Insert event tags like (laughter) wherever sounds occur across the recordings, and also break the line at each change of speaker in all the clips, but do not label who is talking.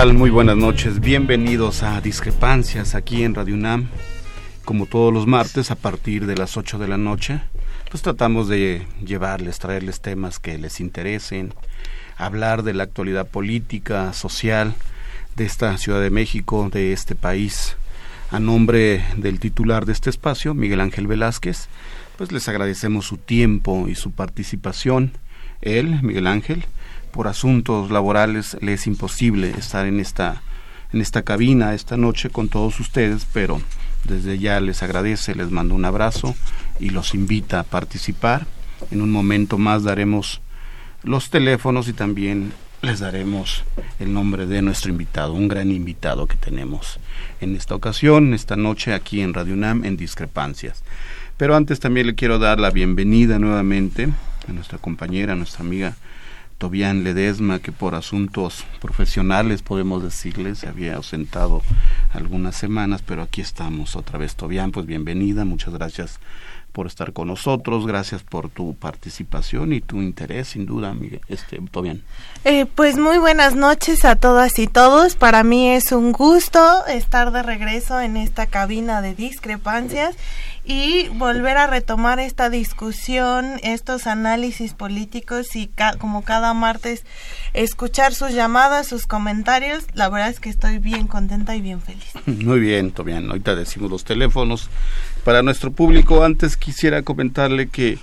Muy buenas noches. Bienvenidos a Discrepancias aquí en Radio UNAM. Como todos los martes a partir de las 8 de la noche, pues tratamos de llevarles, traerles temas que les interesen, hablar de la actualidad política, social de esta Ciudad de México, de este país. A nombre del titular de este espacio, Miguel Ángel Velázquez, pues les agradecemos su tiempo y su participación. Él, Miguel Ángel, por asuntos laborales le es imposible estar en esta en esta cabina esta noche con todos ustedes, pero desde ya les agradece, les mando un abrazo y los invita a participar. En un momento más daremos los teléfonos y también les daremos el nombre de nuestro invitado, un gran invitado que tenemos en esta ocasión, esta noche aquí en Radio UNAM en Discrepancias. Pero antes también le quiero dar la bienvenida nuevamente a nuestra compañera, nuestra amiga Tobián Ledesma, que por asuntos profesionales, podemos decirle, se había ausentado algunas semanas, pero aquí estamos otra vez. Tobián, pues bienvenida, muchas gracias por estar con nosotros, gracias por tu participación y tu interés, sin duda, Miguel, este, Tobián.
Eh, pues muy buenas noches a todas y todos. Para mí es un gusto estar de regreso en esta cabina de discrepancias y volver a retomar esta discusión, estos análisis políticos y como cada martes escuchar sus llamadas, sus comentarios. La verdad es que estoy bien contenta y bien feliz. (laughs)
Muy bien, Tobián. Ahorita decimos los teléfonos. Para nuestro público, antes quisiera comentarle que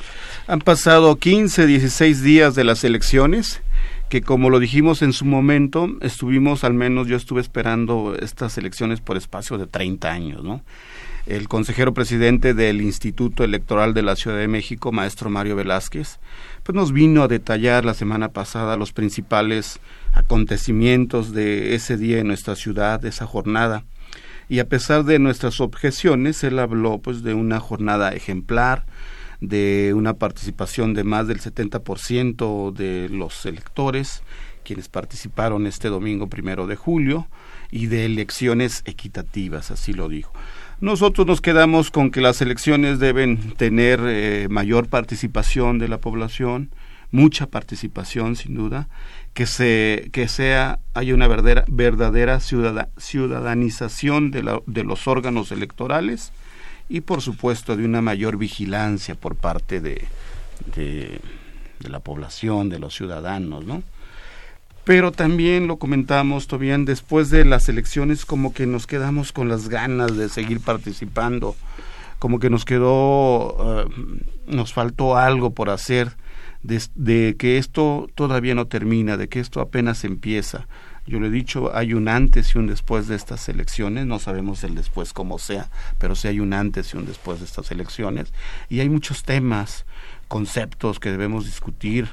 han pasado 15, 16 días de las elecciones que como lo dijimos en su momento, estuvimos, al menos yo estuve esperando estas elecciones por espacio de 30 años, ¿no? El consejero presidente del Instituto Electoral de la Ciudad de México, maestro Mario Velázquez, pues nos vino a detallar la semana pasada los principales acontecimientos de ese día en nuestra ciudad, de esa jornada. Y a pesar de nuestras objeciones, él habló pues de una jornada ejemplar, de una participación de más del 70% de los electores, quienes participaron este domingo primero de julio, y de elecciones equitativas, así lo dijo. Nosotros nos quedamos con que las elecciones deben tener eh, mayor participación de la población, mucha participación sin duda, que se que sea haya una verdadera, verdadera ciudadanización de, de los órganos electorales y por supuesto de una mayor vigilancia por parte de, de, de la población, de los ciudadanos, ¿no? Pero también lo comentamos todavía después de las elecciones como que nos quedamos con las ganas de seguir participando como que nos quedó eh, nos faltó algo por hacer de, que esto todavía no termina de que esto apenas empieza. Yo le he dicho hay un antes y un después de estas elecciones no sabemos el después como sea pero sí hay un antes y un después de estas elecciones. Y hay muchos temas conceptos que debemos discutir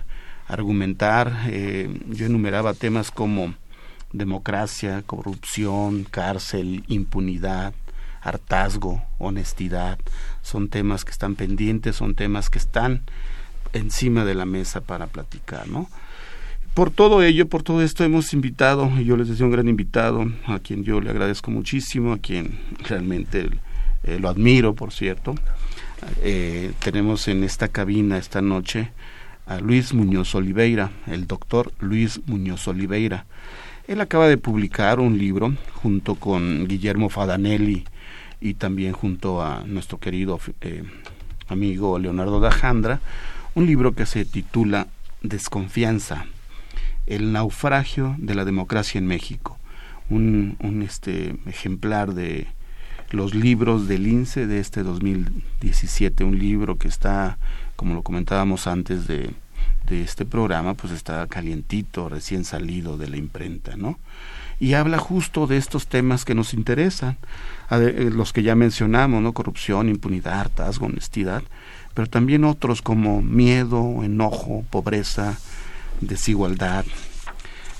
argumentar. Eh, yo enumeraba temas como democracia, corrupción, cárcel, impunidad, hartazgo, honestidad. Son temas que están pendientes, son temas que están encima de la mesa para platicar, ¿no? por todo ello, por todo esto hemos invitado, y yo les decía un gran invitado, a quien yo le agradezco muchísimo, a quien realmente eh, lo admiro, por cierto. Eh, tenemos en esta cabina esta noche a Luis Muñoz Oliveira, el doctor Luis Muñoz Oliveira. Él acaba de publicar un libro junto con Guillermo Fadanelli y también junto a nuestro querido eh, amigo Leonardo Dajandra, un libro que se titula Desconfianza, el naufragio de la democracia en México, un, un este, ejemplar de los libros del INSE de este 2017, un libro que está, como lo comentábamos antes de, de este programa, pues está calientito, recién salido de la imprenta, ¿no? Y habla justo de estos temas que nos interesan, eh, los que ya mencionamos, ¿no? Corrupción, impunidad, hartazgo, honestidad, pero también otros como miedo, enojo, pobreza, desigualdad.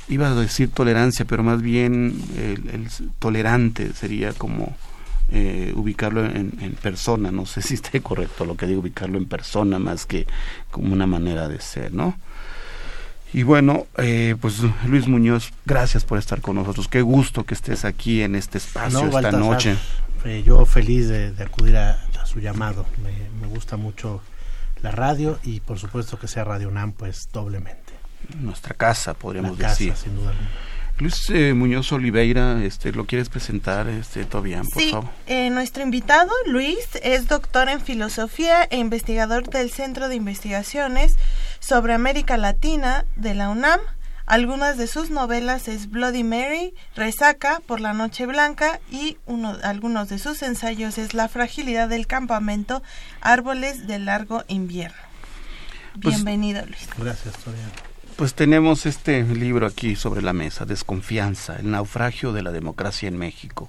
Iba a decir tolerancia, pero más bien el, tolerante sería como eh, ubicarlo en, persona. No sé (laughs) si está correcto lo que digo, ubicarlo en persona más que como una manera de ser, ¿no? Y bueno, eh, pues Luis Muñoz, gracias por estar con nosotros. Qué gusto que estés aquí en este espacio esta noche.
Eh, yo feliz de, acudir a, su llamado. Me, me gusta mucho la radio y por supuesto que sea Radio UNAM, pues doblemente.
Nuestra casa, podríamos decir. sin duda. Luis eh, Muñoz Oliveira, este, ¿lo quieres presentar, este, todavía, por
sí, Eh, nuestro invitado, Luis, es doctor en filosofía e investigador del Centro de Investigaciones sobre América Latina de la UNAM. Algunas de sus novelas es Bloody Mary, Resaca por la Noche Blanca y uno, algunos de sus ensayos es La fragilidad del campamento, Árboles de largo invierno. Pues, Bienvenido, Luis.
Gracias, Toriano.
Pues tenemos este libro aquí sobre la mesa, Desconfianza, el naufragio de la democracia en México.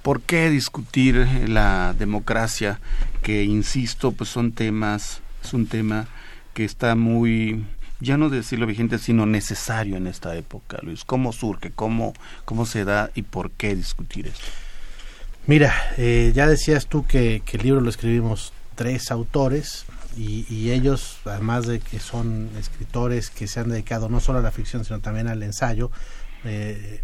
¿Por qué discutir la democracia? Que, insisto, pues son temas, es un tema que está muy ya no decirlo vigente, sino necesario en esta época, Luis? ¿Cómo surge? ¿Cómo, cómo se da? ¿Y por qué discutir esto?
Mira, eh, ya decías tú que, el libro lo escribimos tres autores y, ellos, además de que son escritores que se han dedicado no solo a la ficción, sino también al ensayo, eh,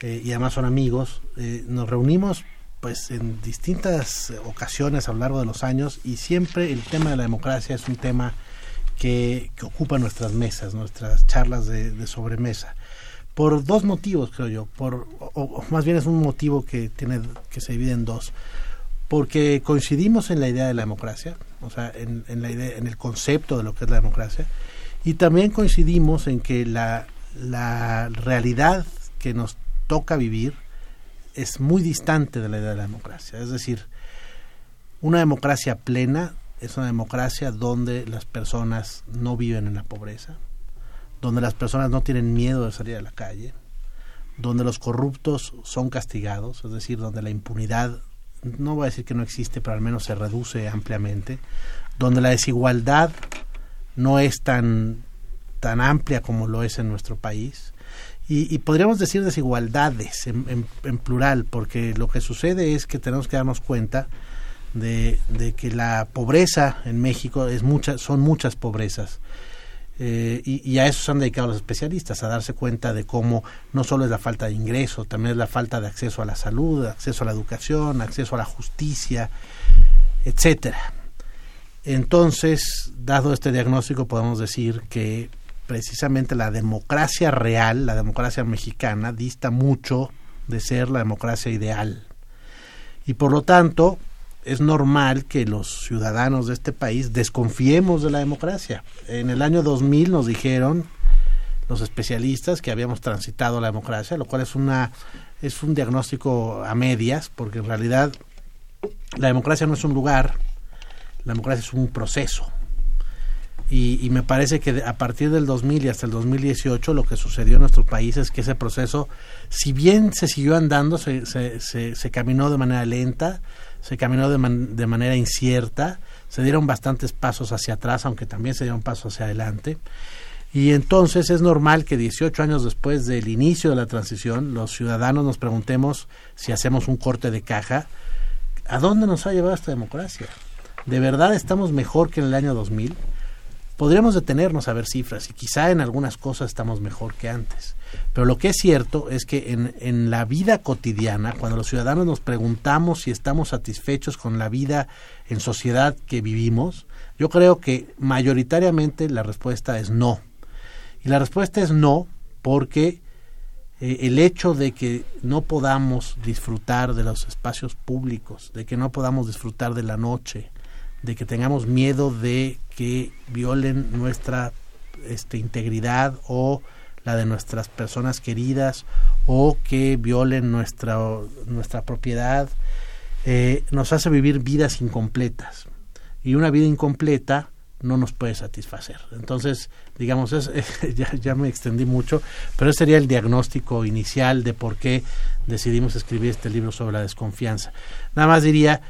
eh, y además son amigos, nos reunimos pues en distintas ocasiones a lo largo de los años y siempre el tema de la democracia es un tema que, ocupa nuestras mesas, nuestras charlas de, sobremesa. Por dos motivos, creo yo. Por, o, más bien es un motivo que, tiene, que se divide en dos. Porque coincidimos en la idea de la democracia, o sea, en, la idea, en el concepto de lo que es la democracia, y también coincidimos en que la, la realidad que nos toca vivir es muy distante de la idea de la democracia. Es decir, una democracia plena es una democracia donde las personas no viven en la pobreza, donde las personas no tienen miedo de salir a la calle, donde los corruptos son castigados, es decir, donde la impunidad, no voy a decir que no existe, pero al menos se reduce ampliamente, donde la desigualdad no es tan, tan amplia como lo es en nuestro país. Y, podríamos decir desigualdades en, plural, porque lo que sucede es que tenemos que darnos cuenta de, que la pobreza en México es mucha, son muchas pobrezas. Eh, y, a eso se han dedicado los especialistas, a darse cuenta de cómo no solo es la falta de ingreso, también es la falta de acceso a la salud, acceso a la educación, acceso a la justicia, etcétera. Entonces, dado este diagnóstico, podemos decir que precisamente la democracia real, la democracia mexicana, dista mucho de ser la democracia ideal. Y por lo tanto, es normal que los ciudadanos de este país desconfiemos de la democracia. En el año 2000 nos dijeron los especialistas que habíamos transitado la democracia, lo cual es una es un diagnóstico a medias, porque en realidad la democracia no es un lugar, la democracia es un proceso. Y, me parece que a partir del 2000 y hasta el 2018 lo que sucedió en nuestro país es que ese proceso, si bien se siguió andando, se, se, se caminó de manera lenta, se caminó de, de manera incierta, se dieron bastantes pasos hacia atrás, aunque también se dieron pasos hacia adelante. Y entonces es normal que 18 años después del inicio de la transición, los ciudadanos nos preguntemos si hacemos un corte de caja, ¿a dónde nos ha llevado esta democracia? ¿De verdad estamos mejor que en el año 2000? Podríamos detenernos a ver cifras y quizá en algunas cosas estamos mejor que antes. Pero lo que es cierto es que en, en la vida cotidiana, cuando los ciudadanos nos preguntamos si estamos satisfechos con la vida en sociedad que vivimos, yo creo que mayoritariamente la respuesta es no. Y la respuesta es no porque eh, el hecho de que no podamos disfrutar de los espacios públicos, de que no podamos disfrutar de la noche, de que tengamos miedo de que violen nuestra este, integridad o la de nuestras personas queridas o que violen nuestra, nuestra propiedad, eh, nos hace vivir vidas incompletas. Y una vida incompleta no nos puede satisfacer. Entonces, digamos, es, (laughs) ya, ya me extendí mucho, pero ese sería el diagnóstico inicial de por qué decidimos escribir este libro sobre la desconfianza. Nada más diría,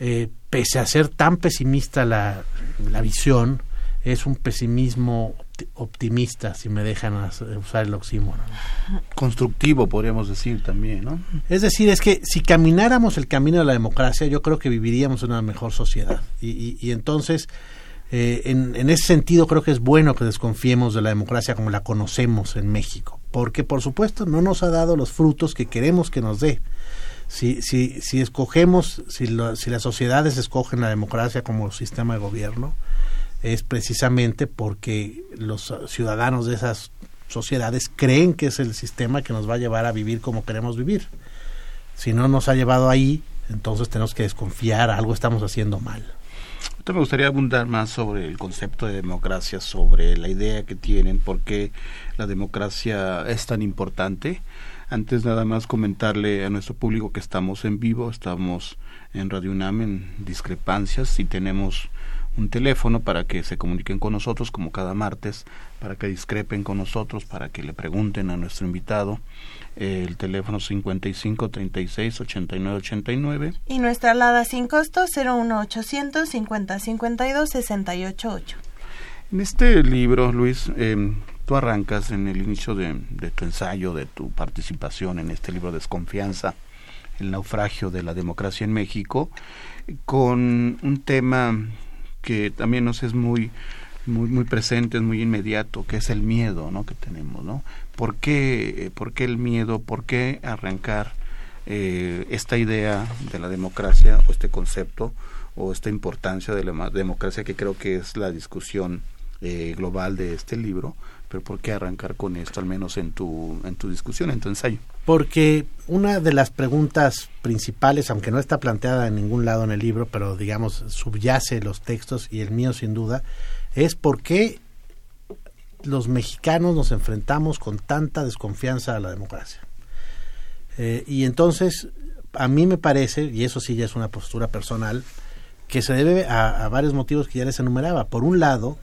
eh, pese a ser tan pesimista la, la visión, es un pesimismo optimista, si me dejan usar el oxímoron.
Constructivo, podríamos decir también, ¿no?
Es decir, es que si camináramos el camino de la democracia, yo creo que viviríamos en una mejor sociedad. Y, y, y entonces, eh, en, en, ese sentido, creo que es bueno que desconfiemos de la democracia como la conocemos en México, porque por supuesto no nos ha dado los frutos que queremos que nos dé. Si, si, si escogemos, si, lo, si las sociedades escogen la democracia como sistema de gobierno, es precisamente porque los ciudadanos de esas sociedades creen que es el sistema que nos va a llevar a vivir como queremos vivir. Si no nos ha llevado ahí, entonces tenemos que desconfiar, algo estamos haciendo mal.
me gustaría abundar más sobre el concepto de democracia, sobre la idea que tienen, por qué la democracia es tan importante. Antes nada más comentarle a nuestro público que estamos en vivo, estamos en Radio UNAM en discrepancias y tenemos un teléfono para que se comuniquen con nosotros como cada martes, para que discrepen con nosotros, para que le pregunten a nuestro invitado. El teléfono 55 36 89 89.
Y nuestra alada sin costo 01800 50 52 68 8.
En este libro, Luis, eh, tú arrancas en el inicio de, tu ensayo, de tu participación en este libro Desconfianza, el naufragio de la democracia en México, con un tema que también nos es muy muy muy presente, es muy inmediato, que es el miedo, ¿no? que tenemos, ¿no? ¿Por qué, por qué el miedo? ¿Por qué arrancar eh, esta idea de la democracia o este concepto o esta importancia de la democracia que creo que es la discusión eh, global de este libro? Pero ¿por qué arrancar con esto, al menos en tu, en tu discusión, en tu ensayo?
Porque una de las preguntas principales, aunque no está planteada en ningún lado en el libro, pero digamos subyace los textos y el mío sin duda, es por qué los mexicanos nos enfrentamos con tanta desconfianza a la democracia. Eh, y entonces, a mí me parece, y eso sí ya es una postura personal, que se debe a, a varios motivos que ya les enumeraba. Por un lado,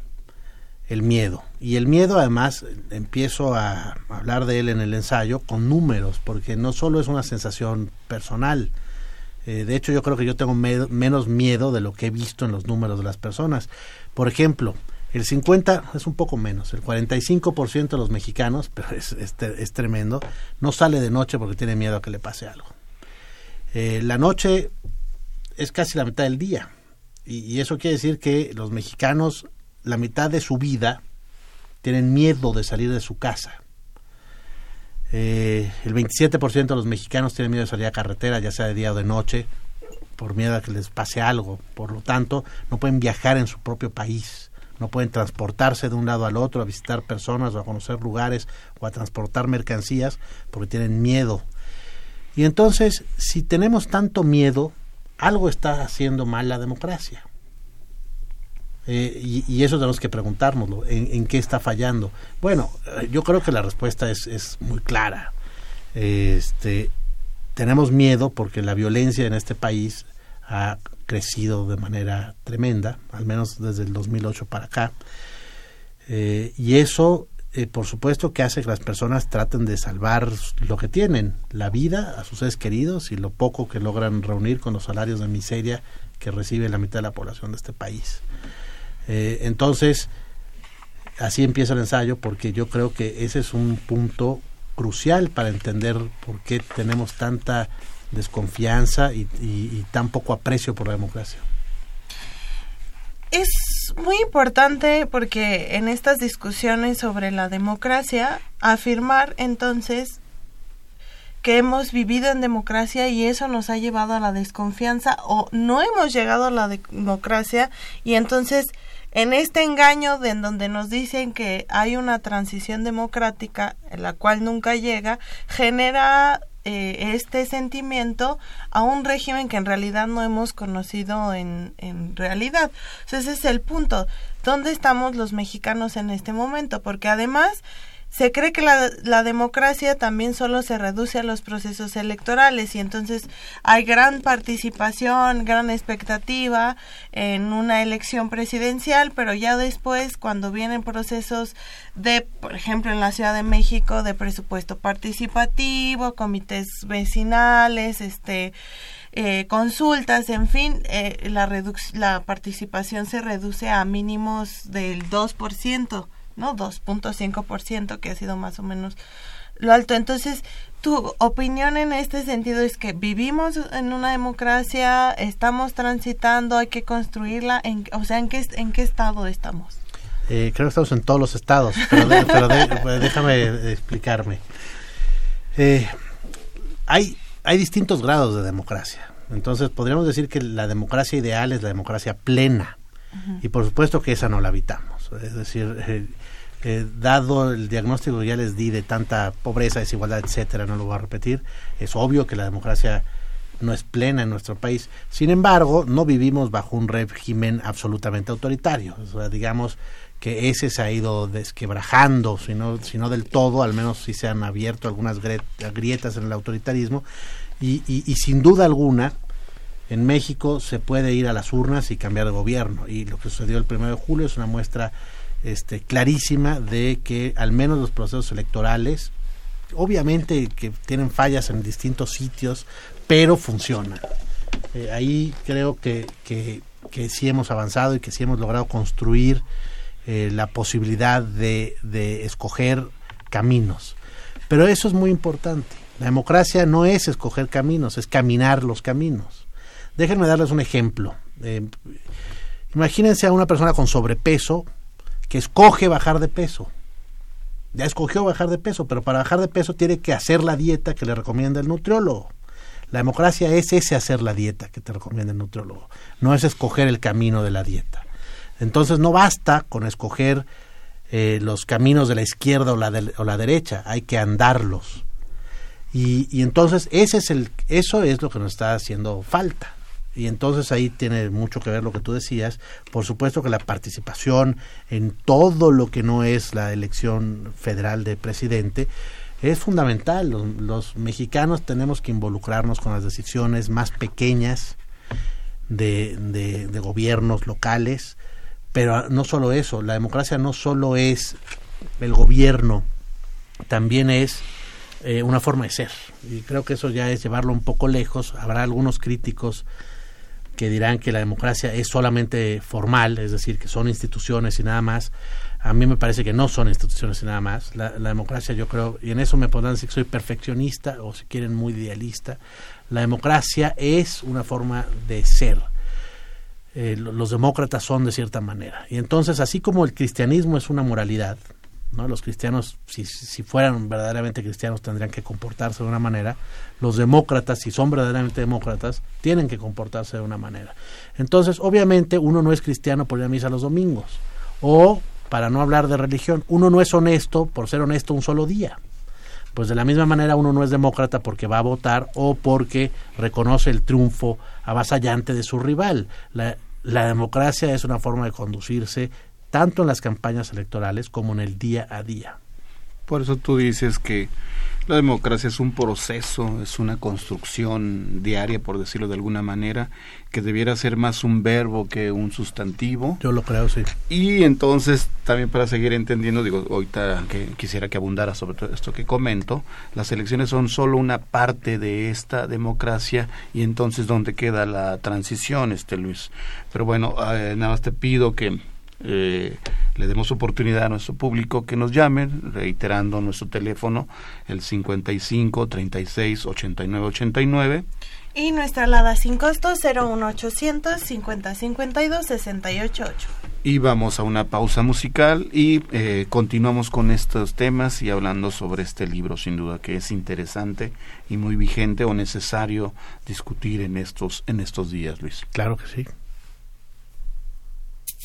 el miedo. Y el miedo además empiezo a hablar de él en el ensayo con números, porque no solo es una sensación personal. Eh, de hecho, yo creo que yo tengo me menos miedo de lo que he visto en los números de las personas. Por ejemplo, el 50 es un poco menos, el 45% de los mexicanos, (laughs) pero es, es, tremendo, no sale de noche porque tiene miedo a que le pase algo. Eh, la noche es casi la mitad del día. Y eso quiere decir que los mexicanos la mitad de su vida tienen miedo de salir de su casa. Eh, el 27% de los mexicanos tienen miedo de salir a carretera, ya sea de día o de noche, por miedo a que les pase algo. Por lo tanto, no pueden viajar en su propio país, no pueden transportarse de un lado al otro, a visitar personas o a conocer lugares o a transportar mercancías porque tienen miedo. Y entonces, si tenemos tanto miedo, algo está haciendo mal la democracia. Eh, y, eso tenemos que preguntárnoslo, ¿en, ¿en, qué está fallando? Bueno, yo creo que la respuesta es, es muy clara. Este, tenemos miedo porque la violencia en este país ha crecido de manera tremenda, al menos desde el 2008 para acá. Eh, y eso, eh, por supuesto, que hace que las personas traten de salvar lo que tienen, la vida a sus seres queridos y lo poco que logran reunir con los salarios de miseria que recibe la mitad de la población de este país. Eh, entonces, así empieza el ensayo porque yo creo que ese es un punto crucial para entender por qué tenemos tanta desconfianza y, tan poco aprecio por la democracia.
es muy importante porque en estas discusiones sobre la democracia, afirmar entonces que hemos vivido en democracia y eso nos ha llevado a la desconfianza o no hemos llegado a la democracia y entonces en este engaño de en donde nos dicen que hay una transición democrática la cual nunca llega genera eh, este sentimiento a un régimen que en realidad no hemos conocido en, en realidad. ese es el punto. ¿Dónde estamos los mexicanos en este momento? Porque además se cree que la, la, democracia también solo se reduce a los procesos electorales y entonces hay gran participación, gran expectativa en una elección presidencial, pero ya después cuando vienen procesos de, por ejemplo, en la Ciudad de México, de presupuesto participativo, comités vecinales, este eh, consultas, en fin, eh, la, la participación se reduce a mínimos del 2%. ¿No? 2.5%, que ha sido más o menos lo alto. Entonces, tu opinión en este sentido es que vivimos en una democracia, estamos transitando, hay que construirla, en, o sea, ¿en qué, en qué estado estamos?
Eh, creo que estamos en todos los estados, pero, pues, déjame explicarme. Eh, hay, hay distintos grados de democracia. Entonces, podríamos decir que la democracia ideal es la democracia plena. Y por supuesto que esa no la habitamos. Es decir, eh, dado el diagnóstico que ya les di de tanta pobreza, desigualdad, etcétera, no lo voy a repetir, es obvio que la democracia no es plena en nuestro país. Sin embargo, no vivimos bajo un régimen absolutamente autoritario. digamos que ese se ha ido desquebrajando, si no, si no del todo, al menos si se han abierto algunas grietas en el autoritarismo. Y, y sin duda alguna, en México se puede ir a las urnas y cambiar de gobierno. Y lo que sucedió el primero de julio es una muestra este, clarísima de que al menos los procesos electorales, obviamente que tienen fallas en distintos sitios, pero funcionan. Eh, ahí creo que, que, sí hemos avanzado y que sí hemos logrado construir eh, la posibilidad de, de escoger caminos. Pero eso es muy importante. La democracia no es escoger caminos, es caminar los caminos. Déjenme darles un ejemplo. Eh, imagínense a una persona con sobrepeso que escoge bajar de peso. Ya escogió bajar de peso, pero para bajar de peso tiene que hacer la dieta que le recomienda el nutriólogo. La democracia es ese hacer la dieta que te recomienda el nutriólogo, no es escoger el camino de la dieta. Entonces no basta con escoger eh, los caminos de la izquierda o la, o la derecha, hay que andarlos. Y, y, entonces ese es el, eso es lo que nos está haciendo falta. Y entonces ahí tiene mucho que ver lo que tú decías. Por supuesto que la participación en todo lo que no es la elección federal de presidente es fundamental. Los, mexicanos tenemos que involucrarnos con las decisiones más pequeñas de, de, gobiernos locales. Pero no solo eso, la democracia no solo es el gobierno, también es eh, una forma de ser. Y creo que eso ya es llevarlo un poco lejos. Habrá algunos críticos que dirán que la democracia es solamente formal, es decir, que son instituciones y nada más. A mí me parece que no son instituciones y nada más. La, democracia yo creo, y en eso me podrán decir que soy perfeccionista o si quieren muy idealista, la democracia es una forma de ser. Eh, los demócratas son de cierta manera. Y entonces, así como el cristianismo es una moralidad, Los cristianos, si, si fueran verdaderamente cristianos, tendrían que comportarse de una manera. Los demócratas, si son verdaderamente demócratas, tienen que comportarse de una manera. Entonces, obviamente, uno no es cristiano por ir a misa los domingos. O, para no hablar de religión, uno no es honesto por ser honesto un solo día. Pues de la misma manera uno no es demócrata porque va a votar o porque reconoce el triunfo avasallante de su rival. La, la democracia es una forma de conducirse tanto en las campañas electorales como en el día a día.
Por eso tú dices que la democracia es un proceso, es una construcción diaria, por decirlo de alguna manera, que debiera ser más un verbo que un sustantivo.
Yo lo creo, sí.
Y entonces, también para seguir entendiendo, digo, ahorita que quisiera que abundara sobre todo esto que comento, las elecciones son solo una parte de esta democracia y entonces, ¿dónde queda la transición, este Luis? Pero bueno, eh, nada más te pido que eh, le demos oportunidad a nuestro público que nos llamen, reiterando nuestro teléfono, el 55 36 89 89.
Y nuestra alada sin costo 01800 5052 688.
Y vamos a una pausa musical y eh, continuamos con estos temas y hablando sobre este libro, sin duda que es interesante y muy vigente o necesario discutir en estos, en estos días, Luis.
Claro que sí.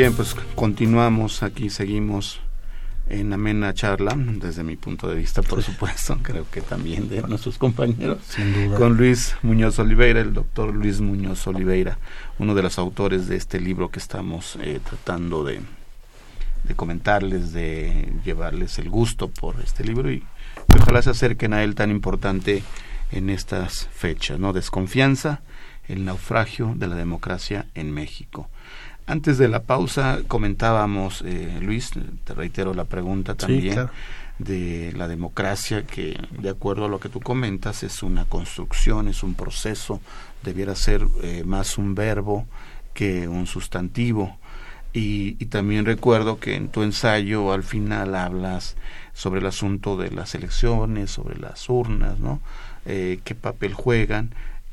Bien, pues continuamos aquí, seguimos en amena charla, desde mi punto de vista, por supuesto, (laughs) creo que también de nuestros compañeros, con Luis Muñoz Oliveira, el doctor Luis Muñoz Oliveira, uno de los autores de este libro que estamos eh, tratando de, de comentarles, de llevarles el gusto por este libro y ojalá se acerquen a él tan importante en estas fechas, ¿no? Desconfianza, el naufragio de la democracia en México. Antes de la pausa comentábamos, eh, Luis, te reitero la pregunta también, de la democracia, que de acuerdo a lo que tú comentas es una construcción, es un proceso, debiera ser eh, más un verbo que un sustantivo. Y, y, también recuerdo que en tu ensayo al final hablas sobre el asunto de las elecciones, sobre las urnas, ¿no? Eh, qué papel juegan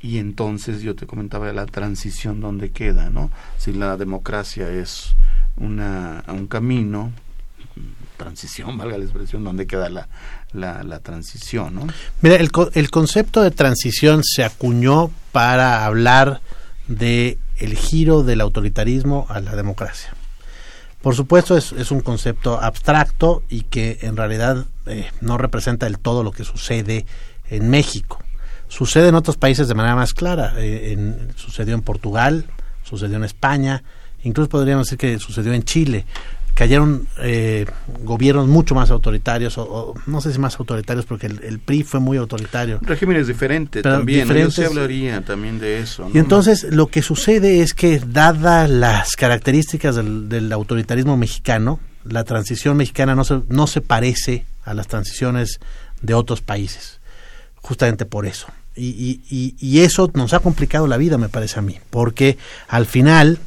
y entonces yo te comentaba la transición donde queda, ¿no? Si la democracia es una, un camino, transición, valga la expresión, donde queda la, la, la transición, ¿no?
Mira, el, el concepto de transición se acuñó para hablar de el giro del autoritarismo a la democracia. Por supuesto es, es un concepto abstracto y que en realidad eh, no representa del todo lo que sucede en México. Sucede en otros países de manera más clara. Eh, en, sucedió en Portugal, sucedió en España, incluso podríamos decir que sucedió en Chile. Cayeron eh, gobiernos mucho más autoritarios, o, o, no sé si más autoritarios, porque el, el PRI fue muy autoritario.
Regímenes diferentes
Pero
también,
diferentes-
se hablaría también de eso.
Y entonces lo que sucede es que, dadas las características del, del autoritarismo mexicano, la transición mexicana no se, no se parece a las transiciones de otros países, justamente por eso. Y, y- y- eso nos ha complicado la vida, me parece a mí, porque al final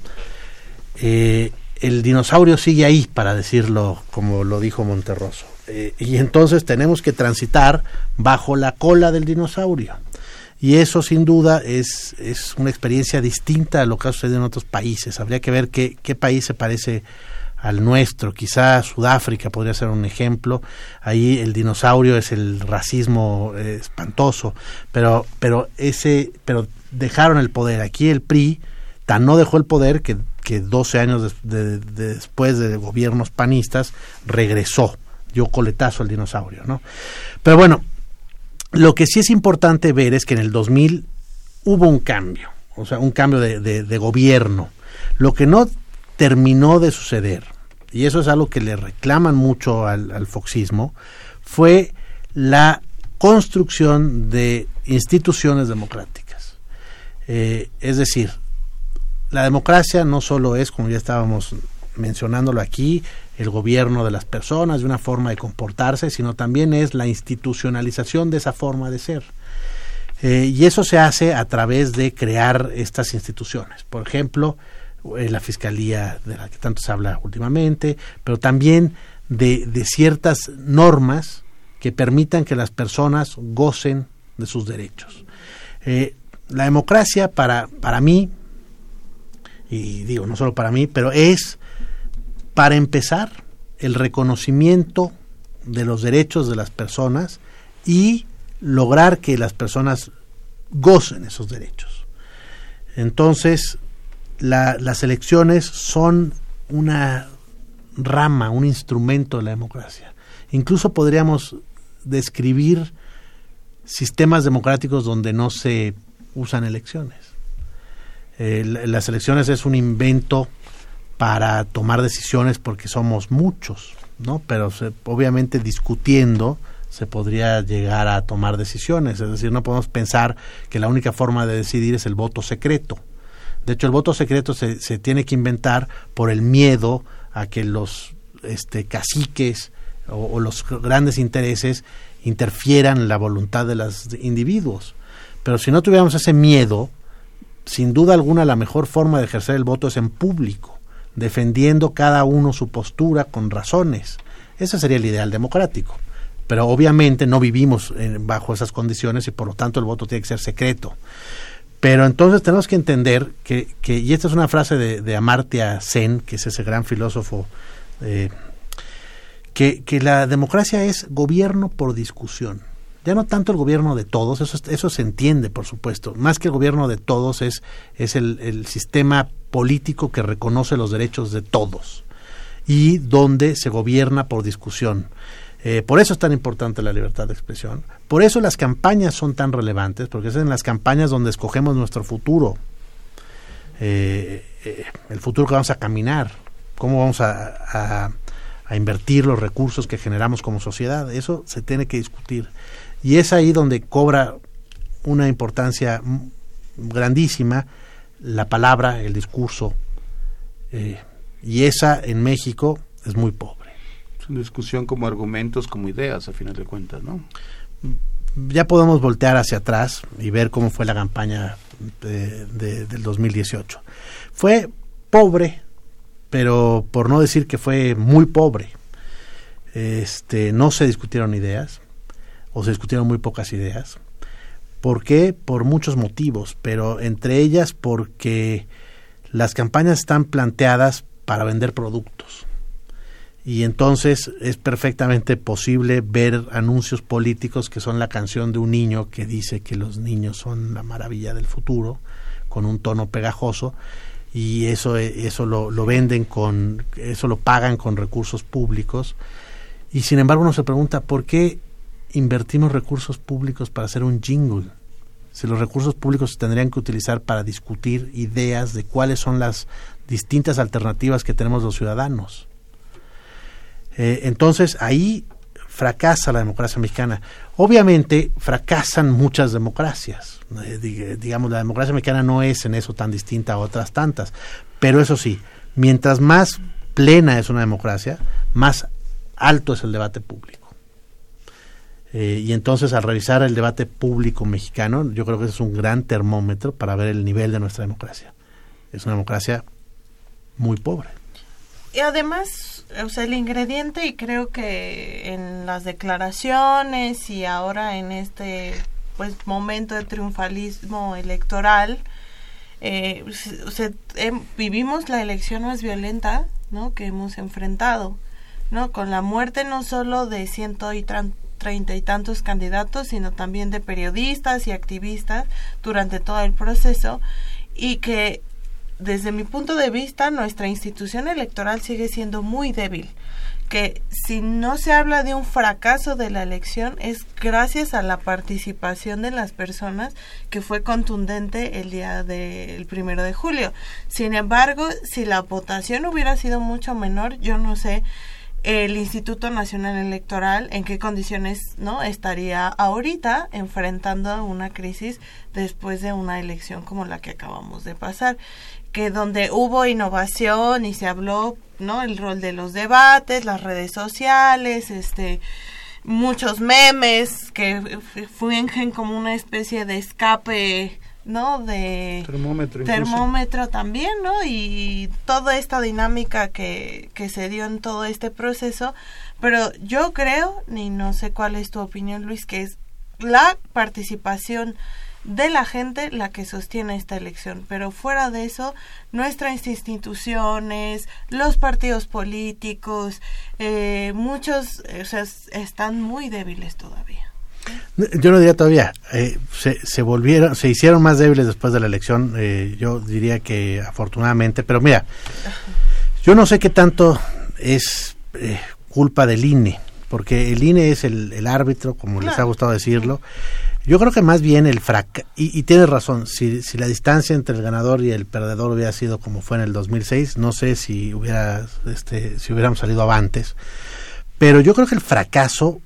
eh, el dinosaurio sigue ahí, para decirlo como lo dijo Monterroso. Eh, y entonces tenemos que transitar bajo la cola del dinosaurio. Y eso sin duda es, es una experiencia distinta a lo que ha sucedido en otros países. Habría que ver qué, qué país se parece al nuestro. Quizá Sudáfrica podría ser un ejemplo. Ahí el dinosaurio es el racismo eh, espantoso. Pero, pero, ese, pero dejaron el poder. Aquí el PRI tan no dejó el poder que, que 12 años des- de- de- después de gobiernos panistas regresó. Dio coletazo al dinosaurio, ¿no? Pero bueno, lo que sí es importante ver es que en el 2000 hubo un cambio, o sea, un cambio de gobierno. Lo que no terminó de suceder, y eso es algo que le reclaman mucho al, foxismo, fue la construcción de instituciones democráticas. Eh, es decir, la democracia no solo es, como ya estábamos mencionándolo aquí, el gobierno de las personas, de una forma de comportarse, sino también es la institucionalización de esa forma de ser. Eh, y eso se hace a través de crear estas instituciones. Por ejemplo, la Fiscalía de la que tanto se habla últimamente, pero también de, de ciertas normas que permitan que las personas gocen de sus derechos. Eh, la democracia para, para mí, y digo no solo para mí, pero es, para empezar, el reconocimiento de los derechos de las personas y lograr que las personas gocen esos derechos. Entonces, las elecciones son una rama, un instrumento de la democracia. Incluso podríamos describir sistemas democráticos donde no se usan elecciones. Eh, las elecciones es un invento para tomar decisiones porque somos muchos, ¿no? Pero obviamente discutiendo se podría llegar a tomar decisiones. Es decir, no podemos pensar que la única forma de decidir es el voto secreto. De hecho, el voto secreto se, se tiene que inventar por el miedo a que los este, caciques o, los grandes intereses interfieran en la voluntad de los individuos. Pero si no tuviéramos ese miedo, sin duda alguna la mejor forma de ejercer el voto es en público, defendiendo cada uno su postura con razones. Ese sería el ideal democrático. Pero obviamente no vivimos eh, bajo esas condiciones y por lo tanto el voto tiene que ser secreto. Pero entonces tenemos que entender que, que y esta es una frase de, de Amartya Sen, que es ese gran filósofo eh, que, que la democracia es gobierno por discusión. Ya no tanto el gobierno de todos, eso, eso se entiende, por supuesto. Más que el gobierno de todos es, es el, el sistema político que reconoce los derechos de todos y donde se gobierna por discusión. Eh, por eso es tan importante la libertad de expresión. Por eso las campañas son tan relevantes, porque es en las campañas donde escogemos nuestro futuro, eh, eh, el futuro que vamos a caminar, cómo vamos a, invertir los recursos que generamos como sociedad. Eso se tiene que discutir. Y es ahí donde cobra una importancia grandísima la palabra, el discurso. Y esa en México es muy pobre.
Discusión como argumentos, como ideas, a final de cuentas, ¿no?
Ya podemos voltear hacia atrás y ver cómo fue la campaña de, del 2018. Fue pobre pero por no decir que fue muy pobre. Este, no se discutieron ideas, o se discutieron muy pocas ideas. ¿Por qué? Por muchos motivos, pero entre ellas porque las campañas están planteadas para vender productos. Y entonces es perfectamente posible ver anuncios políticos que son la canción de un niño que dice que los niños son la maravilla del futuro, con un tono pegajoso, y eso, eso lo, lo, venden con, eso lo pagan con recursos públicos. Y sin embargo uno se pregunta, ¿por qué invertimos recursos públicos para hacer un jingle? Si los recursos públicos se tendrían que utilizar para discutir ideas de cuáles son las distintas alternativas que tenemos los ciudadanos. Eh, entonces ahí fracasa la democracia mexicana. Obviamente fracasan muchas democracias. Eh, digamos, la democracia mexicana no es en eso tan distinta a otras tantas. Pero eso sí, mientras más plena es una democracia, más alto es el debate público. Eh, y entonces al revisar el debate público mexicano, yo creo que es un gran termómetro para ver el nivel de nuestra democracia. Es una democracia muy pobre.
Y además, o sea, el ingrediente, y creo que en las declaraciones y ahora en este pues momento de triunfalismo electoral, eh, vivimos la elección más violenta ¿no? que hemos enfrentado, ¿no? con la muerte no solo de ciento y treinta y tantos candidatos, sino también de periodistas y activistas durante todo el proceso, y que desde mi punto de vista, nuestra institución electoral sigue siendo muy débil que si no se habla de un fracaso de la elección es gracias a la participación de las personas que fue contundente el día del primero de julio. Sin embargo, si la votación hubiera sido mucho menor, yo no sé el Instituto Nacional Electoral en qué condiciones no estaría ahorita enfrentando una crisis después de una elección como la que acabamos de pasar que donde hubo innovación y se habló no el rol de los debates las redes sociales este muchos memes que fungen como una especie de escape ¿no? De
termómetro,
termómetro también, ¿no? Y toda esta dinámica que, que se dio en todo este proceso. Pero yo creo, ni no sé cuál es tu opinión, Luis, que es la participación de la gente la que sostiene esta elección. Pero fuera de eso, nuestras instituciones, los partidos políticos, eh, muchos o sea, están muy débiles todavía.
Yo no diría todavía, eh, se, se, volvieron, se hicieron más débiles después de la elección, eh, yo diría que afortunadamente, pero mira, yo no sé qué tanto es eh, culpa del INE, porque el INE es el, el árbitro, como les ha gustado decirlo, yo creo que más bien el fracaso, y, tienes razón, si, si la distancia entre el ganador y el perdedor hubiera sido como fue en el 2006, no sé si hubiera, este, si hubiéramos salido avantes, pero yo creo que el fracaso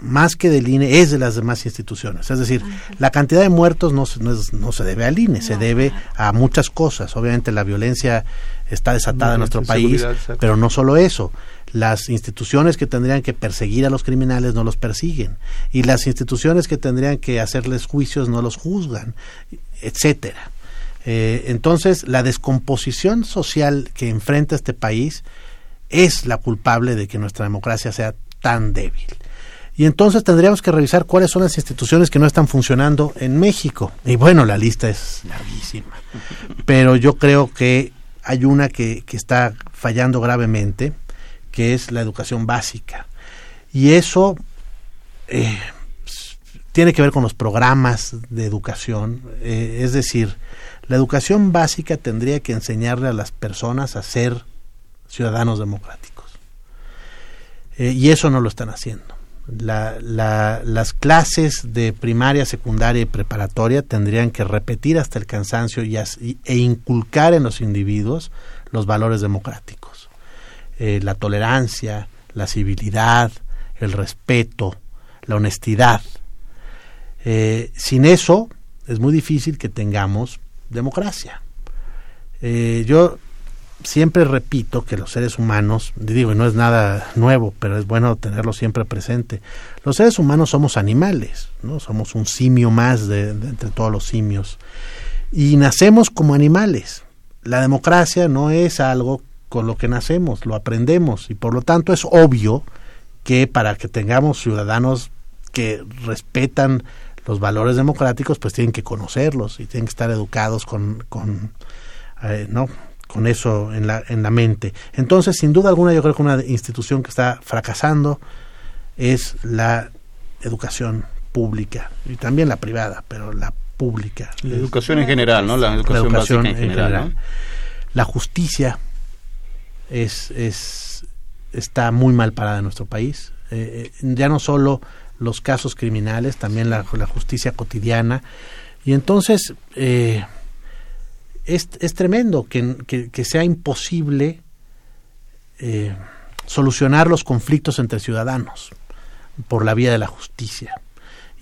más que del INE es de las demás instituciones. Es decir, la cantidad de muertos no, no, no se debe al INE, se debe a muchas cosas. Obviamente la violencia está desatada en nuestro país, pero no solo eso. Las instituciones que tendrían que perseguir a los criminales no los persiguen y las instituciones que tendrían que hacerles juicios no los juzgan, etcétera. Eh, entonces, la descomposición social que enfrenta este país es la culpable de que nuestra democracia sea tan débil. Y entonces tendríamos que revisar cuáles son las instituciones que no están funcionando en México. Y bueno, la lista es larguísima. Pero yo creo que hay una que, está fallando gravemente, que es la educación básica. Y eso eh, tiene que ver con los programas de educación. Eh, es decir, la educación básica tendría que enseñarle a las personas a ser ciudadanos democráticos. Eh, y eso no lo están haciendo la, la, las clases de primaria, secundaria y preparatoria tendrían que repetir hasta el cansancio y, e inculcar en los individuos los valores democráticos, eh, la tolerancia, la civilidad, el respeto, la honestidad. Eh, sin eso es muy difícil que tengamos democracia. Eh, yo siempre repito que los seres humanos, digo, no es nada nuevo, pero es bueno tenerlo siempre presente. Los seres humanos somos animales, ¿no? Somos un simio más de, de, entre todos los simios. Y nacemos como animales. La democracia no es algo con lo que nacemos, lo aprendemos y por lo tanto es obvio que para que tengamos ciudadanos que respetan los valores democráticos, pues tienen que conocerlos y tienen que estar educados con, con eh, no con eso en la, en la mente. Entonces, sin duda alguna, yo creo que una institución que está fracasando es la educación pública y también la privada, pero la pública.
La educación en general, ¿no? La educación,
la educación
en general. general. ¿no?
La justicia es, es, está muy mal parada en nuestro país. Eh, ya no solo los casos criminales, también la, la justicia cotidiana. Y entonces, eh, es, es tremendo que, que, sea imposible eh, solucionar los conflictos entre ciudadanos por la vía de la justicia.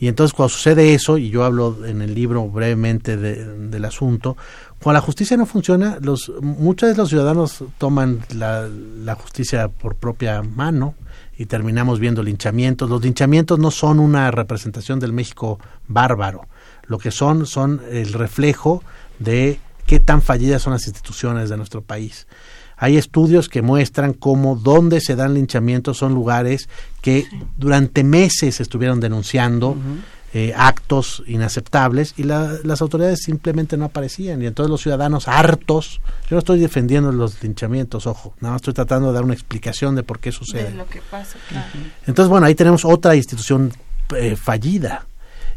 Y entonces cuando sucede eso, y yo hablo en el libro brevemente de, del asunto, cuando la justicia no funciona, muchos de los ciudadanos toman la, la justicia por propia mano y terminamos viendo linchamientos. Los linchamientos no son una representación del México bárbaro, lo que son son el reflejo de qué tan fallidas son las instituciones de nuestro país. Hay estudios que muestran cómo donde se dan linchamientos son lugares que durante meses estuvieron denunciando uh -huh. eh, actos inaceptables y la, las autoridades simplemente no aparecían. Y entonces los ciudadanos hartos, yo no estoy defendiendo los linchamientos, ojo, nada más estoy tratando de dar una explicación de por qué sucede.
De lo que pasa, claro.
uh -huh. Entonces, bueno, ahí tenemos otra institución eh, fallida.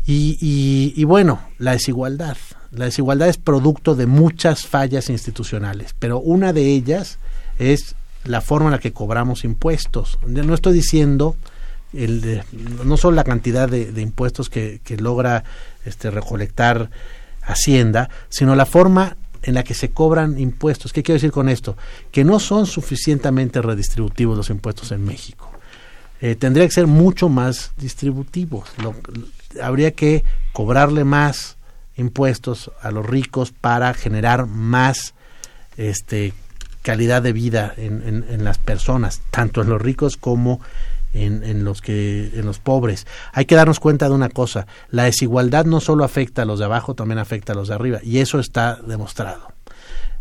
Y, y, y bueno, la desigualdad. La desigualdad es producto de muchas fallas institucionales, pero una de ellas es la forma en la que cobramos impuestos. No estoy diciendo el de, no solo la cantidad de, impuestos que, que, logra este, recolectar Hacienda, sino la forma en la que se cobran impuestos. ¿Qué quiero decir con esto? Que no son suficientemente redistributivos los impuestos en México. Eh, tendría que ser mucho más distributivos. Lo, habría que cobrarle más impuestos a los ricos para generar más este calidad de vida en, las personas, tanto en los ricos como en, en, los que en los pobres. Hay que darnos cuenta de una cosa, la desigualdad no solo afecta a los de abajo, también afecta a los de arriba y eso está demostrado.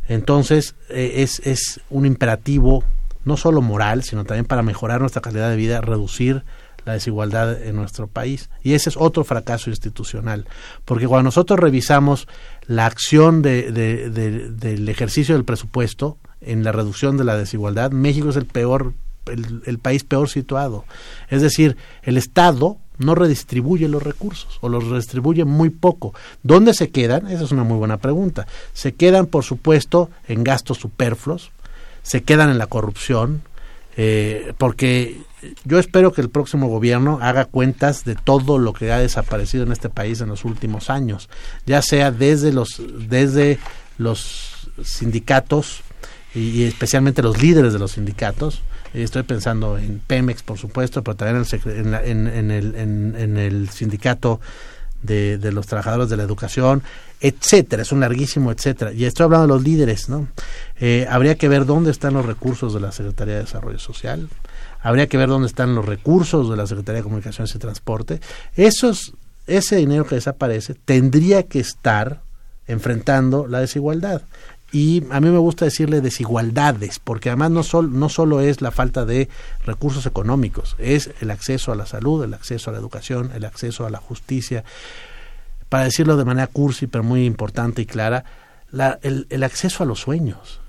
Entonces eh, es, es un imperativo no solo moral, sino también para mejorar nuestra calidad de vida, reducir la desigualdad en nuestro país. Y ese es otro fracaso institucional, porque cuando nosotros revisamos la acción de, del ejercicio del presupuesto en la reducción de la desigualdad, México es el peor el, país peor situado. Es decir, el Estado no redistribuye los recursos o los redistribuye muy poco. ¿Dónde se quedan? Esa es una muy buena pregunta. Se quedan, por supuesto, en gastos superfluos, se quedan en la corrupción, eh, porque yo espero que el próximo gobierno haga cuentas de todo lo que ha desaparecido en este país en los últimos años, ya sea desde los, desde los sindicatos y especialmente los líderes de los sindicatos, Estoy pensando en Pemex, por supuesto, pero también en, el, en, el sindicato de, los trabajadores de la educación, etcétera. Es un larguísimo etcétera. Y estoy hablando de los líderes, ¿no? Eh, habría que ver dónde están los recursos de la Secretaría de Desarrollo Social. Habría que ver dónde están los recursos de la Secretaría de Comunicaciones y Transporte. Esos, ese dinero que desaparece tendría que estar enfrentando la desigualdad y a mí me gusta decirle desigualdades, porque además no, sol, no solo es la falta de recursos económicos, es el acceso a la salud, el acceso a la educación, el acceso a la justicia. Para decirlo de manera cursi, pero muy importante y clara, la, el, el, acceso a los sueños.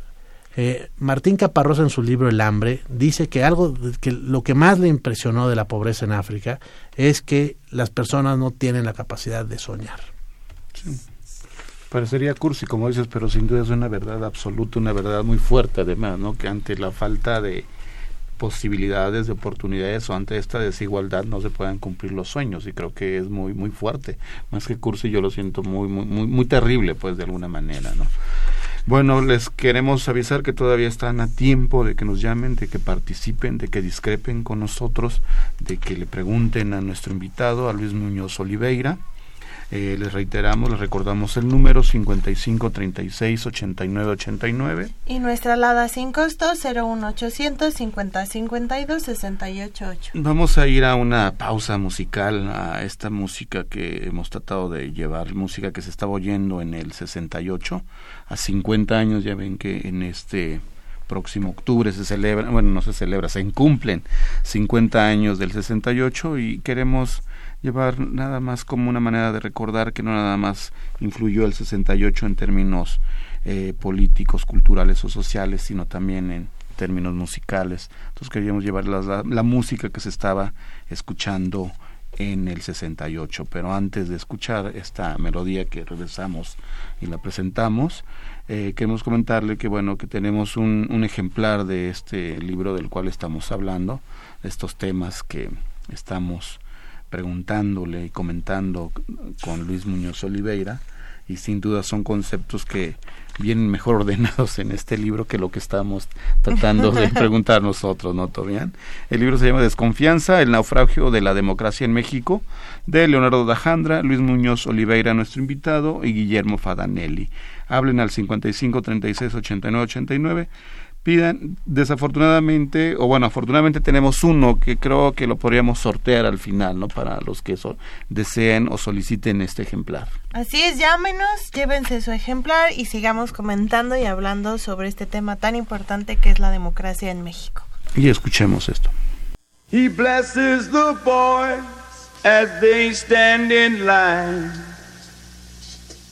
Eh, Martín Caparrós en su libro El hambre dice que algo que lo que más le impresionó de la pobreza en África es que las personas no tienen la capacidad de soñar.
Parecería cursi, como dices, pero sin duda es una verdad absoluta, una verdad muy fuerte además, ¿no? Que ante la falta de posibilidades, de oportunidades o ante esta desigualdad no se puedan cumplir los sueños y creo que es muy muy fuerte. Más que cursi yo lo siento muy muy muy, muy terrible pues de alguna manera, ¿no? Bueno, les queremos avisar que todavía están a tiempo de que nos llamen, de que participen, de que discrepen con nosotros, de que le pregunten a nuestro invitado, a Luis Muñoz Oliveira eh, les reiteramos, les recordamos el número 55 36 89 89.
Y nuestra alada sin costo 01800 50 52 68 8.
Vamos a ir a una pausa musical, a esta música que hemos tratado de llevar, música que se estaba oyendo en el 68, a 50 años, ya ven que en este próximo octubre se celebra, bueno, no se celebra, se incumplen 50 años del 68 y queremos llevar nada más como una manera de recordar que no nada más influyó el 68 en términos eh, políticos, culturales o sociales, sino también en términos musicales. Entonces queríamos llevar la, la, música que se estaba escuchando en el 68. Pero antes de escuchar esta melodía que regresamos y la presentamos, eh, queremos comentarle que bueno que tenemos un, un ejemplar de este libro del cual estamos hablando, de estos temas que estamos preguntándole y comentando con Luis Muñoz Oliveira y sin duda son conceptos que vienen mejor ordenados en este libro que lo que estamos tratando de (laughs) preguntar nosotros, ¿no, Tobian? El libro se llama Desconfianza, el naufragio de la democracia en México, de Leonardo Dajandra, Luis Muñoz Oliveira, nuestro invitado, y Guillermo Fadanelli. Hablen al 55 36 89 89 pidan, desafortunadamente, o bueno, afortunadamente tenemos uno que creo que lo podríamos sortear al final, ¿no? Para los que deseen o soliciten este ejemplar.
Así es, llámenos, llévense su ejemplar y sigamos comentando y hablando sobre este tema tan importante que es la democracia en México.
Y escuchemos esto. He blesses the boys as they stand in line.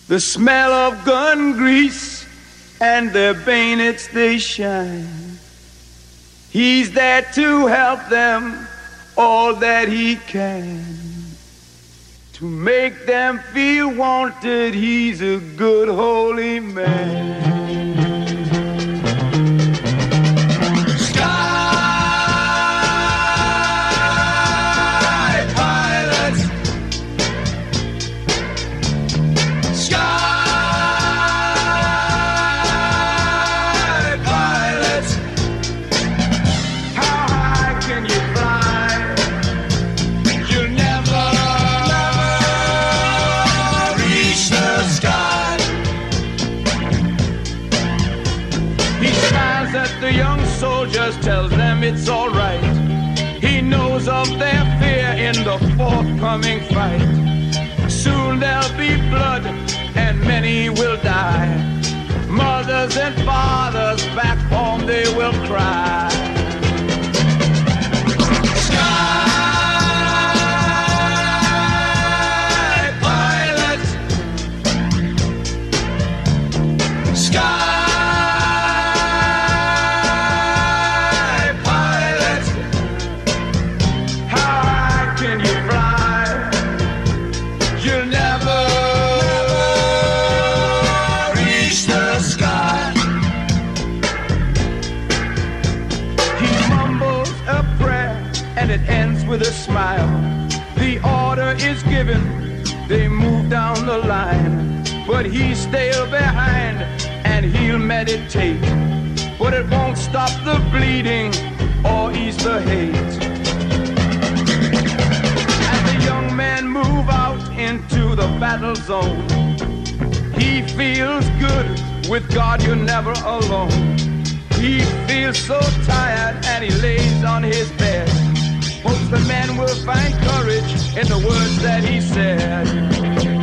The smell of gun grease and their bayonets they shine. He's there to help them all that he can. To make them feel wanted, he's a good holy man.
In the forthcoming fight. Soon there'll be blood and many will die. Mothers and fathers back home they will cry. With a smile. The order is given, they move down the line. But he's still behind and he'll meditate. But it won't stop the bleeding or ease the hate. As the young men move out into the battle zone, he feels good. With God, you're never alone. He feels so tired and he lays on his bed. The man will find courage in the words that he said.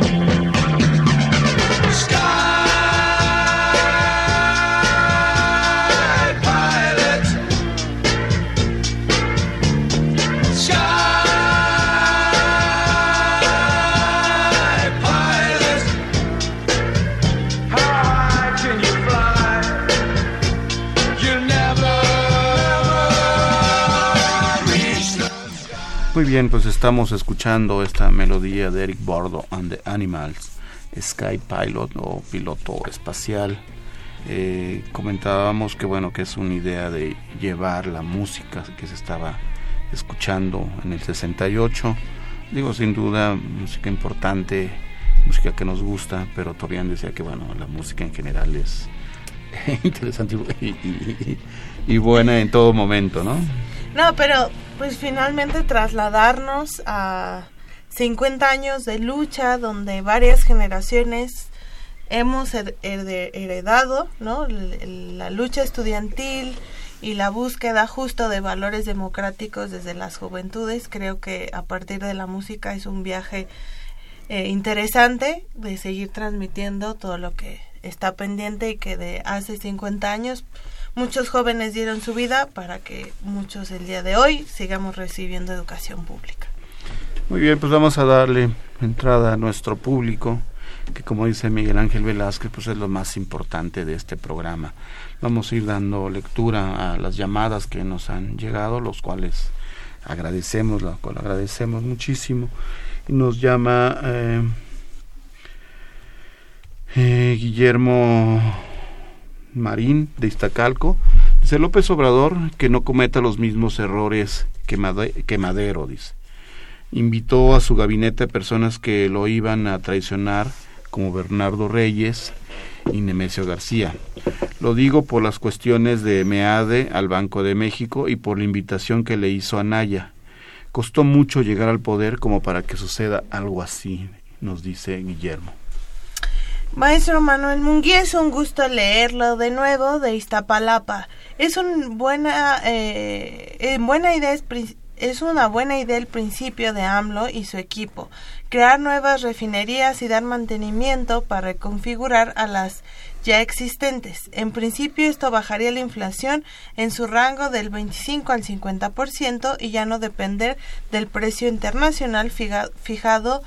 Muy bien, pues estamos escuchando esta melodía de Eric Bordo and the Animals, Sky Pilot o piloto espacial. Eh, comentábamos que bueno que es una idea de llevar la música que se estaba escuchando en el 68. Digo, sin duda, música importante, música que nos gusta, pero Tobián decía que bueno, la música en general es (laughs) interesante y, y- y buena en todo momento, ¿no?
No, pero pues finalmente trasladarnos a 50 años de lucha donde varias generaciones hemos heredado, ¿no? La lucha estudiantil y la búsqueda justo de valores democráticos desde las juventudes, creo que a partir de la música es un viaje eh, interesante de seguir transmitiendo todo lo que está pendiente y que de hace 50 años muchos jóvenes dieron su vida para que muchos el día de hoy sigamos recibiendo educación pública.
Muy bien, pues vamos a darle entrada a nuestro público, que como dice Miguel Ángel Velázquez, pues es lo más importante de este programa. Vamos a ir dando lectura a las llamadas que nos han llegado, los cuales agradecemos, la cual agradecemos muchísimo. Y nos llama eh, eh, Guillermo Marín de Iztacalco. Dice López Obrador que no cometa los mismos errores que, Made- que Madero, dice invitó a su gabinete a personas que lo iban a traicionar, como Bernardo Reyes y Nemesio García. Lo digo por las cuestiones de MEADE al Banco de México y por la invitación que le hizo a Naya. Costó mucho llegar al poder como para que suceda algo así, nos dice Guillermo.
Maestro Manuel Munguía, es un gusto leerlo de nuevo de Iztapalapa. Es un buena, eh, eh, buena idea es, es una buena idea el principio de AMLO y su equipo, crear nuevas refinerías y dar mantenimiento para reconfigurar a las ya existentes. En principio esto bajaría la inflación en su rango del 25 al 50% y ya no depender del precio internacional fijado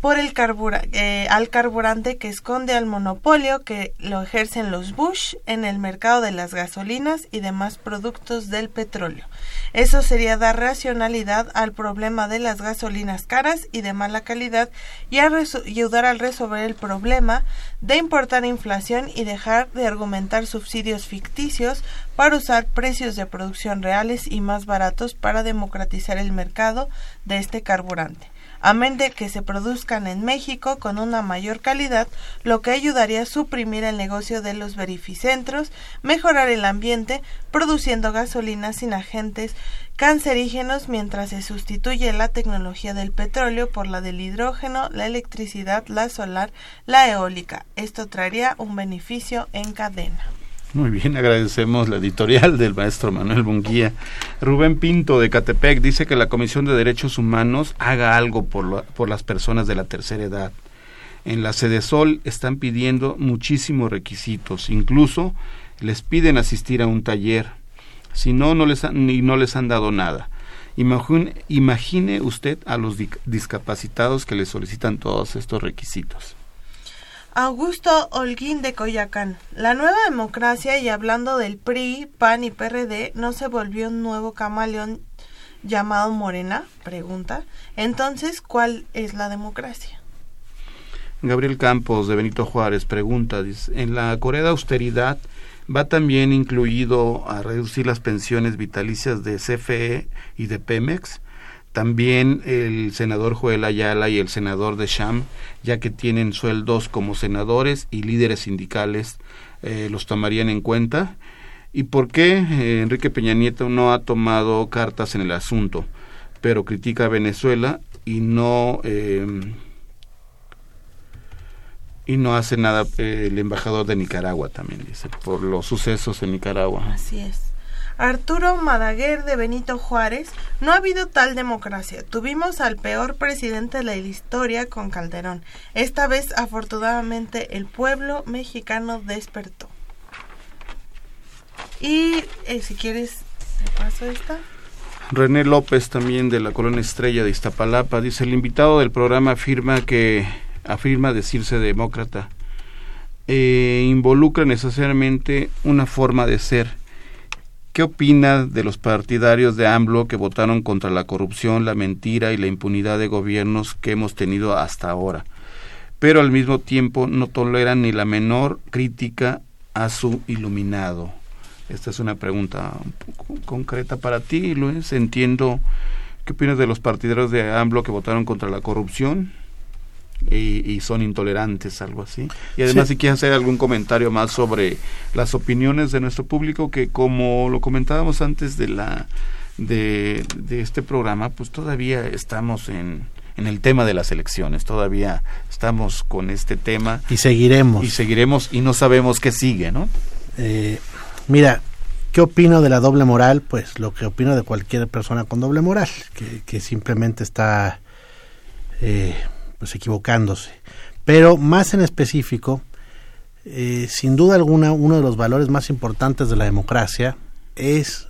por el carbura eh, al carburante que esconde al monopolio que lo ejercen los Bush en el mercado de las gasolinas y demás productos del petróleo. Eso sería dar racionalidad al problema de las gasolinas caras y de mala calidad y ayudar al resolver el problema de importar inflación y dejar de argumentar subsidios ficticios para usar precios de producción reales y más baratos para democratizar el mercado de este carburante amén de que se produzcan en México con una mayor calidad, lo que ayudaría a suprimir el negocio de los verificentros, mejorar el ambiente, produciendo gasolina sin agentes cancerígenos mientras se sustituye la tecnología del petróleo por la del hidrógeno, la electricidad, la solar, la eólica. Esto traería un beneficio en cadena.
Muy bien, agradecemos la editorial del maestro Manuel Bunguía. Rubén Pinto de Catepec dice que la Comisión de Derechos Humanos haga algo por, por las personas de la tercera edad. En la Sede Sol están pidiendo muchísimos requisitos, incluso les piden asistir a un taller, si no, no les han, ni no les han dado nada. Imagine, imagine usted a los discapacitados que le solicitan todos estos requisitos.
Augusto Holguín de Coyacán. La nueva democracia y hablando del PRI, PAN y PRD, ¿no se volvió un nuevo camaleón llamado Morena? Pregunta. Entonces, ¿cuál es la democracia?
Gabriel Campos de Benito Juárez pregunta, en la Corea de austeridad va también incluido a reducir las pensiones vitalicias de CFE y de Pemex también el senador Joel Ayala y el senador de Sham, ya que tienen sueldos como senadores y líderes sindicales, eh, los tomarían en cuenta. ¿Y por qué eh, Enrique Peña Nieto no ha tomado cartas en el asunto, pero critica a Venezuela y no em, y no hace nada eh, el embajador de Nicaragua también dice por los sucesos en Nicaragua.
Así es. Arturo Madaguer de Benito Juárez, no ha habido tal democracia. Tuvimos al peor presidente de la historia con Calderón. Esta vez, afortunadamente, el pueblo mexicano despertó. Y eh, si quieres, te paso esta.
René López, también de la Colonia Estrella de Iztapalapa, dice, el invitado del programa afirma que afirma decirse demócrata. Eh, involucra necesariamente una forma de ser ¿Qué opina de los partidarios de AMLO que votaron contra la corrupción, la mentira y la impunidad de gobiernos que hemos tenido hasta ahora? Pero al mismo tiempo no toleran ni la menor crítica a su iluminado. Esta es una pregunta un poco concreta para ti, Luis. Entiendo. ¿Qué opinas de los partidarios de AMLO que votaron contra la corrupción? Y, son intolerantes, algo así. Y además, si quieres hacer algún comentario más sobre las opiniones de nuestro público, que como lo comentábamos antes de la de, este programa, pues todavía estamos en, en el tema de las elecciones, todavía estamos con este tema.
Y seguiremos.
Y seguiremos y no sabemos qué sigue, ¿no?
Eh, mira, ¿Qué opino de la doble moral? Pues lo que opino de cualquier persona con doble moral, que, que simplemente está eh, pues equivocándose. Pero más en específico, eh, sin duda alguna, uno de los valores más importantes de la democracia es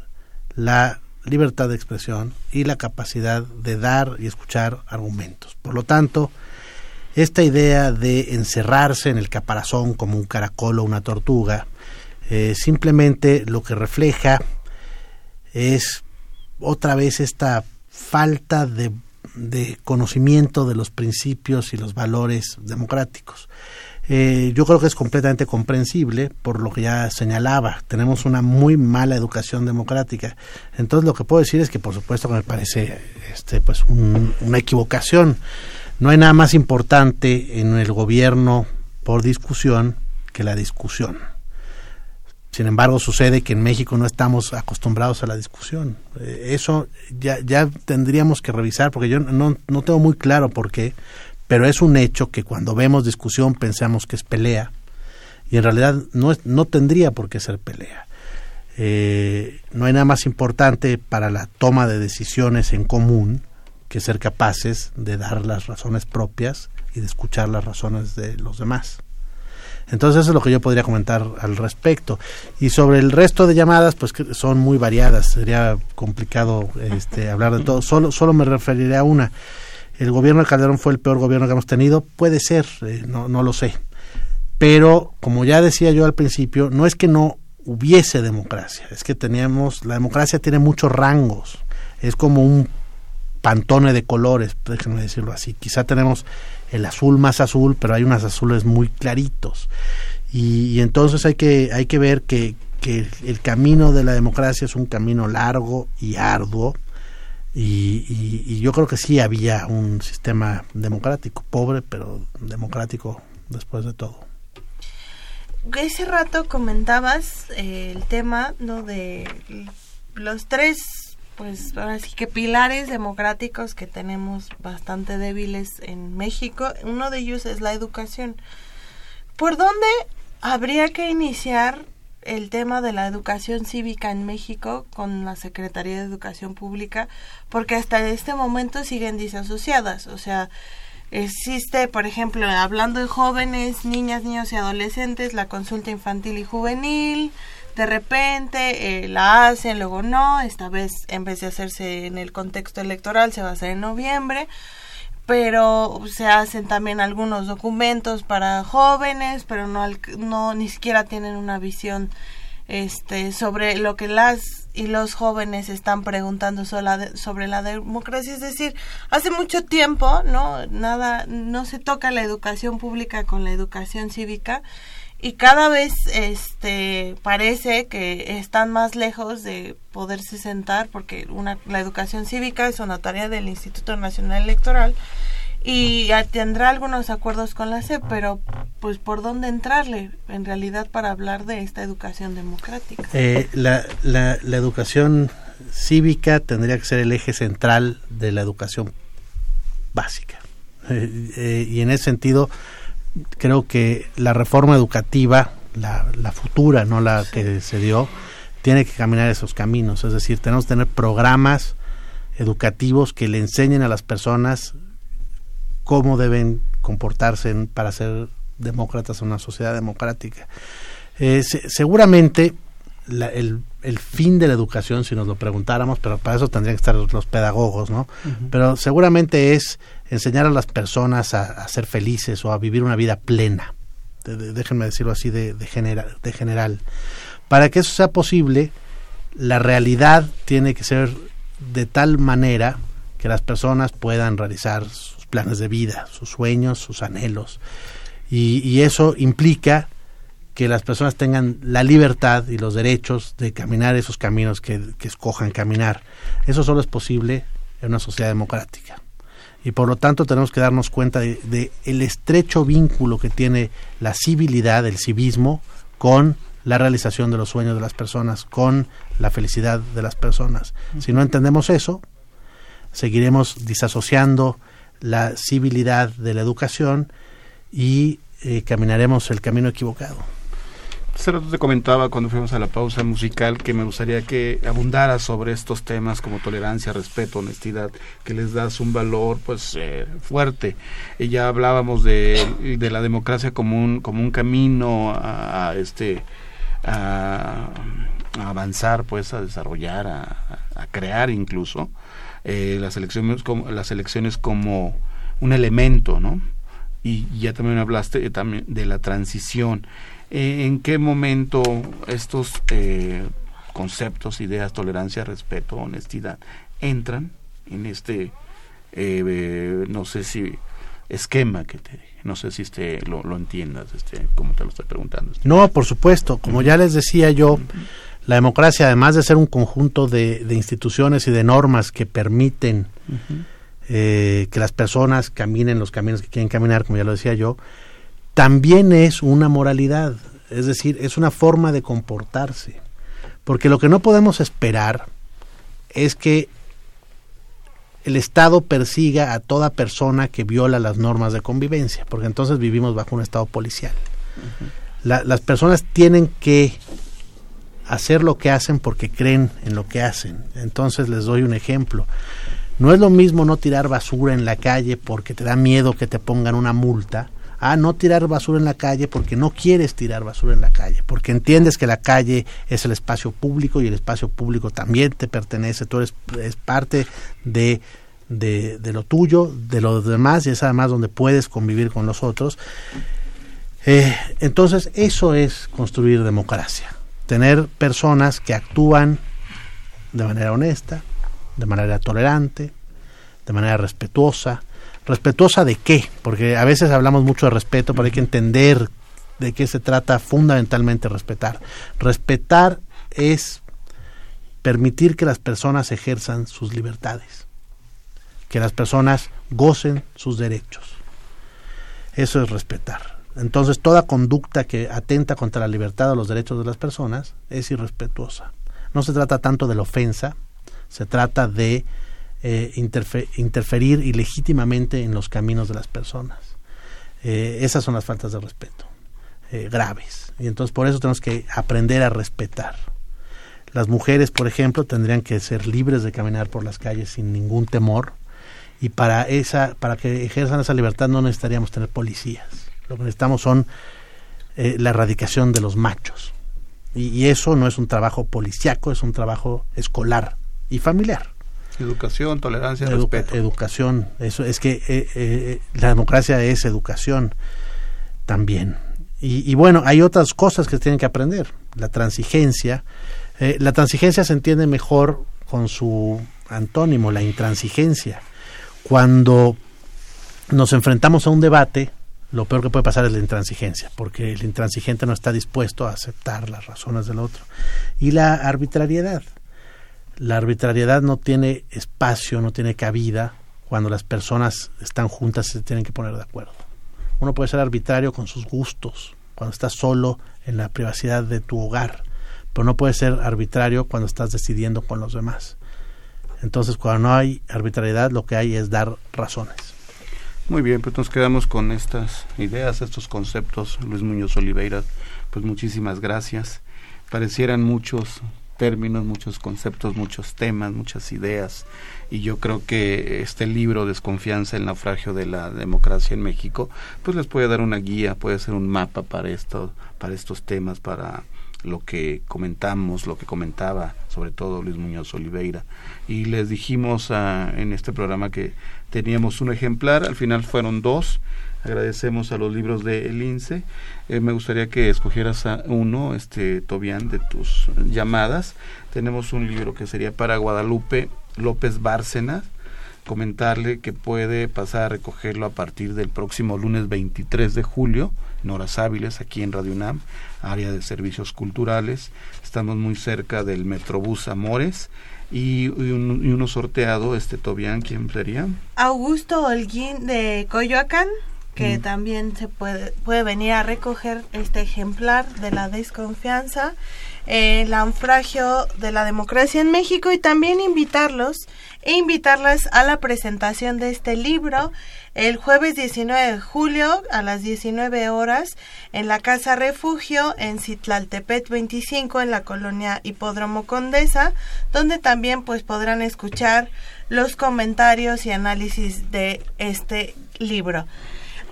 la libertad de expresión y la capacidad de dar y escuchar argumentos. Por lo tanto, esta idea de encerrarse en el caparazón como un caracol o una tortuga, eh, simplemente lo que refleja es otra vez esta falta de de conocimiento de los principios y los valores democráticos. Eh, yo creo que es completamente comprensible por lo que ya señalaba. Tenemos una muy mala educación democrática. Entonces lo que puedo decir es que por supuesto que me parece este, pues una equivocación. No hay nada más importante en el gobierno por discusión que la discusión. Sin embargo, sucede que en México no estamos acostumbrados a la discusión. Eh, eso ya, tendríamos que revisar, porque yo no, no tengo muy claro por qué, pero es un hecho que cuando vemos discusión pensamos que es pelea, y en realidad no, es, no tendría por qué ser pelea. Eh, no hay nada más importante para la toma de decisiones en común que ser capaces de dar las razones propias y de escuchar las razones de los demás. Entonces eso es lo que yo podría comentar al respecto. Y sobre el resto de llamadas, pues que son muy variadas, sería complicado este, hablar de todo. Solo, solo me referiré a una. ¿El gobierno de Calderón fue el peor gobierno que hemos tenido? Puede ser, eh, no, no lo sé. Pero, como ya decía yo al principio, no es que no hubiese democracia, es que teníamos, la democracia tiene muchos rangos, es como un pantone de colores, déjenme decirlo así. Quizá tenemos el azul más azul, pero hay unos azules muy claritos. Y, entonces hay que, hay que ver que, que, el camino de la democracia es un camino largo y arduo. Y, yo creo que sí había un sistema democrático, pobre, pero democrático después de todo.
Ese rato comentabas eh, el tema no de los tres pues ahora sí que pilares democráticos que tenemos bastante débiles en México. Uno de ellos es la educación. ¿Por dónde habría que iniciar el tema de la educación cívica en México con la Secretaría de Educación Pública, porque hasta este momento siguen disasociadas. O sea, existe, por ejemplo, hablando de jóvenes, niñas, niños y adolescentes, la consulta infantil y juvenil. De repente eh, la hacen, luego no. Esta vez, en vez de hacerse en el contexto electoral, se va a hacer en noviembre pero se hacen también algunos documentos para jóvenes, pero no, no ni siquiera tienen una visión este sobre lo que las y los jóvenes están preguntando sobre la democracia, es decir, hace mucho tiempo, ¿no? Nada no se toca la educación pública con la educación cívica y cada vez este parece que están más lejos de poderse sentar porque una la educación cívica es una tarea del Instituto Nacional Electoral y tendrá algunos acuerdos con la SEP, pero pues por dónde entrarle en realidad para hablar de esta educación democrática.
Eh, la, la, educación cívica tendría que ser el eje central de la educación básica. (laughs) Eh, eh, y en ese sentido, creo que la reforma educativa, la, la futura, no la que se dio, tiene que caminar esos caminos. Es decir, tenemos que tener programas educativos que le enseñen a las personas cómo deben comportarse para ser demócratas en una sociedad democrática. Eh, seguramente el, el, fin de la educación, si nos lo preguntáramos, pero para eso tendrían que estar los pedagogos, ¿no? Pero seguramente es enseñar a las personas a, ser felices o a vivir una vida plena, déjenme decirlo así de, general. Para que eso sea posible, la realidad tiene que ser de tal manera que las personas puedan realizar sus planes de vida, sus sueños, sus anhelos. Y, eso implica que las personas tengan la libertad y los derechos de caminar esos caminos que, que escojan caminar. Eso solo es posible en una sociedad democrática y por lo tanto tenemos que darnos cuenta de, el estrecho vínculo que tiene la civilidad, el civismo, con la realización de los sueños de las personas, con la felicidad de las personas. Si no entendemos eso, seguiremos disasociando la civilidad de la educación y eh, caminaremos el camino equivocado.
Hace rato te comentaba cuando fuimos a la pausa musical que me gustaría que abundara sobre estos temas como tolerancia, respeto, honestidad, que les das un valor pues eh, fuerte. Y ya hablábamos de, de, la democracia como un, como un camino a, este a, avanzar, pues a desarrollar, a, crear incluso eh, las elecciones como las elecciones como un elemento, ¿no? Y ya también hablaste también de la transición eh, en qué momento estos eh, conceptos, ideas, tolerancia, respeto, honestidad entran en este, eh, no sé si esquema que te no sé si este lo, lo entiendas este como te lo estoy preguntando este.
no por supuesto. Como ya les decía yo la democracia además de ser un conjunto de, instituciones y de normas que permiten que las personas caminen los caminos que quieren caminar como ya lo decía yo también es una moralidad, es decir, es una forma de comportarse. Porque lo que no podemos esperar es que el Estado persiga a toda persona que viola las normas de convivencia, porque entonces vivimos bajo un Estado policial. las personas tienen que hacer lo que hacen porque creen en lo que hacen. Entonces les doy un ejemplo. No es lo mismo no tirar basura en la calle porque te da miedo que te pongan una multa, a no tirar basura en la calle porque no quieres tirar basura en la calle, porque entiendes que la calle es el espacio público y el espacio público también te pertenece, tú eres es parte de, de, lo tuyo, de los demás y es además donde puedes convivir con los otros. Eh, entonces eso es construir democracia, tener personas que actúan de manera honesta, de manera tolerante, de manera respetuosa, ¿Respetuosa de qué? Porque a veces hablamos mucho de respeto, pero hay que entender de qué se trata fundamentalmente respetar. Respetar es permitir que las personas ejerzan sus libertades, que las personas gocen sus derechos. Eso es respetar. Entonces toda conducta que atenta contra la libertad o los derechos de las personas es irrespetuosa. No se trata tanto de la ofensa, se trata de eh, interferir ilegítimamente en los caminos de las personas. Eh, esas son las faltas de respeto. eh, graves. Y entonces por eso tenemos que aprender a respetar. Las mujeres, por ejemplo, tendrían que ser libres de caminar por las calles sin ningún temor. Y para esa, para que ejerzan esa libertad no necesitaríamos tener policías. Lo que necesitamos son eh, la erradicación de los machos. Y, eso no es un trabajo policiaco, es un trabajo escolar y familiar.
Educación, tolerancia, respeto.
Educación, eso es que eh, eh, la democracia es educación también. Y, bueno, hay otras cosas que tienen que aprender. La transigencia. Eh, la transigencia se entiende mejor con su antónimo, la intransigencia. Cuando nos enfrentamos a un debate, lo peor que puede pasar es la intransigencia, porque el intransigente no está dispuesto a aceptar las razones del otro. Y la arbitrariedad. La arbitrariedad no tiene espacio, no tiene cabida cuando las personas están juntas y se tienen que poner de acuerdo. Uno puede ser arbitrario con sus gustos, cuando estás solo en la privacidad de tu hogar, pero no puede ser arbitrario cuando estás decidiendo con los demás. Entonces, cuando no hay arbitrariedad, lo que hay es dar razones.
Muy bien, pues nos quedamos con estas ideas, estos conceptos. Luis Muñoz Oliveira, pues muchísimas gracias. Parecieran muchos términos, muchos conceptos, muchos temas, muchas ideas. Y yo creo que este libro, Desconfianza, el naufragio de la democracia en México, pues les puede dar una guía, puede ser un mapa para, esto, para estos temas, para lo que comentamos, lo que comentaba sobre todo Luis Muñoz Oliveira. Y les dijimos ah, en este programa que teníamos un ejemplar, al final fueron dos. Agradecemos a los libros de El INSE. Eh, me gustaría que escogieras a uno, este Tobián, de tus llamadas. Tenemos un libro que sería para Guadalupe López Bárcenas comentarle que puede pasar a recogerlo a partir del próximo lunes 23 de julio en horas hábiles aquí en Radio UNAM, área de servicios culturales. Estamos muy cerca del Metrobús Amores y, uno sorteado, este Tobián, ¿quién sería?
Augusto Holguín de Coyoacán que mm. también se puede, puede venir a recoger este ejemplar de la desconfianza el naufragio de la democracia en México y también invitarlos e invitarlas a la presentación de este libro el jueves 19 de julio a las 19 horas en la Casa Refugio en Citlaltepet 25 en la colonia Hipódromo Condesa, donde también pues podrán escuchar los comentarios y análisis de este libro.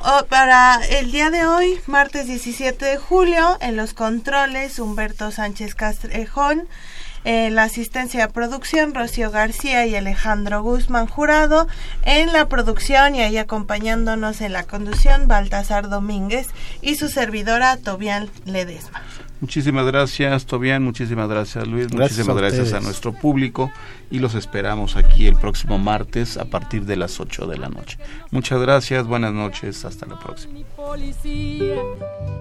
Oh, para el día de hoy, martes 17 de julio, en los controles, Humberto Sánchez Castrejón, en la asistencia de producción, Rocío García y Alejandro Guzmán Jurado, en la producción y ahí acompañándonos en la conducción, Baltasar Domínguez y su servidora, Tobián Ledesma.
Muchísimas gracias, Tobián. Muchísimas gracias, Luis. muchísimas gracias a nuestro público y los esperamos aquí el próximo martes a partir de las 8 de la noche. Muchas gracias, buenas noches, hasta la próxima.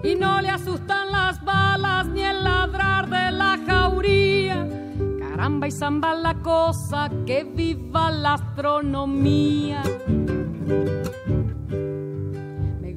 Y no le asustan las balas ni el ladrar de la jauría. Caramba y zamba la cosa, que viva la astronomía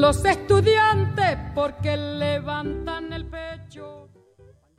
Los estudiantes porque levantan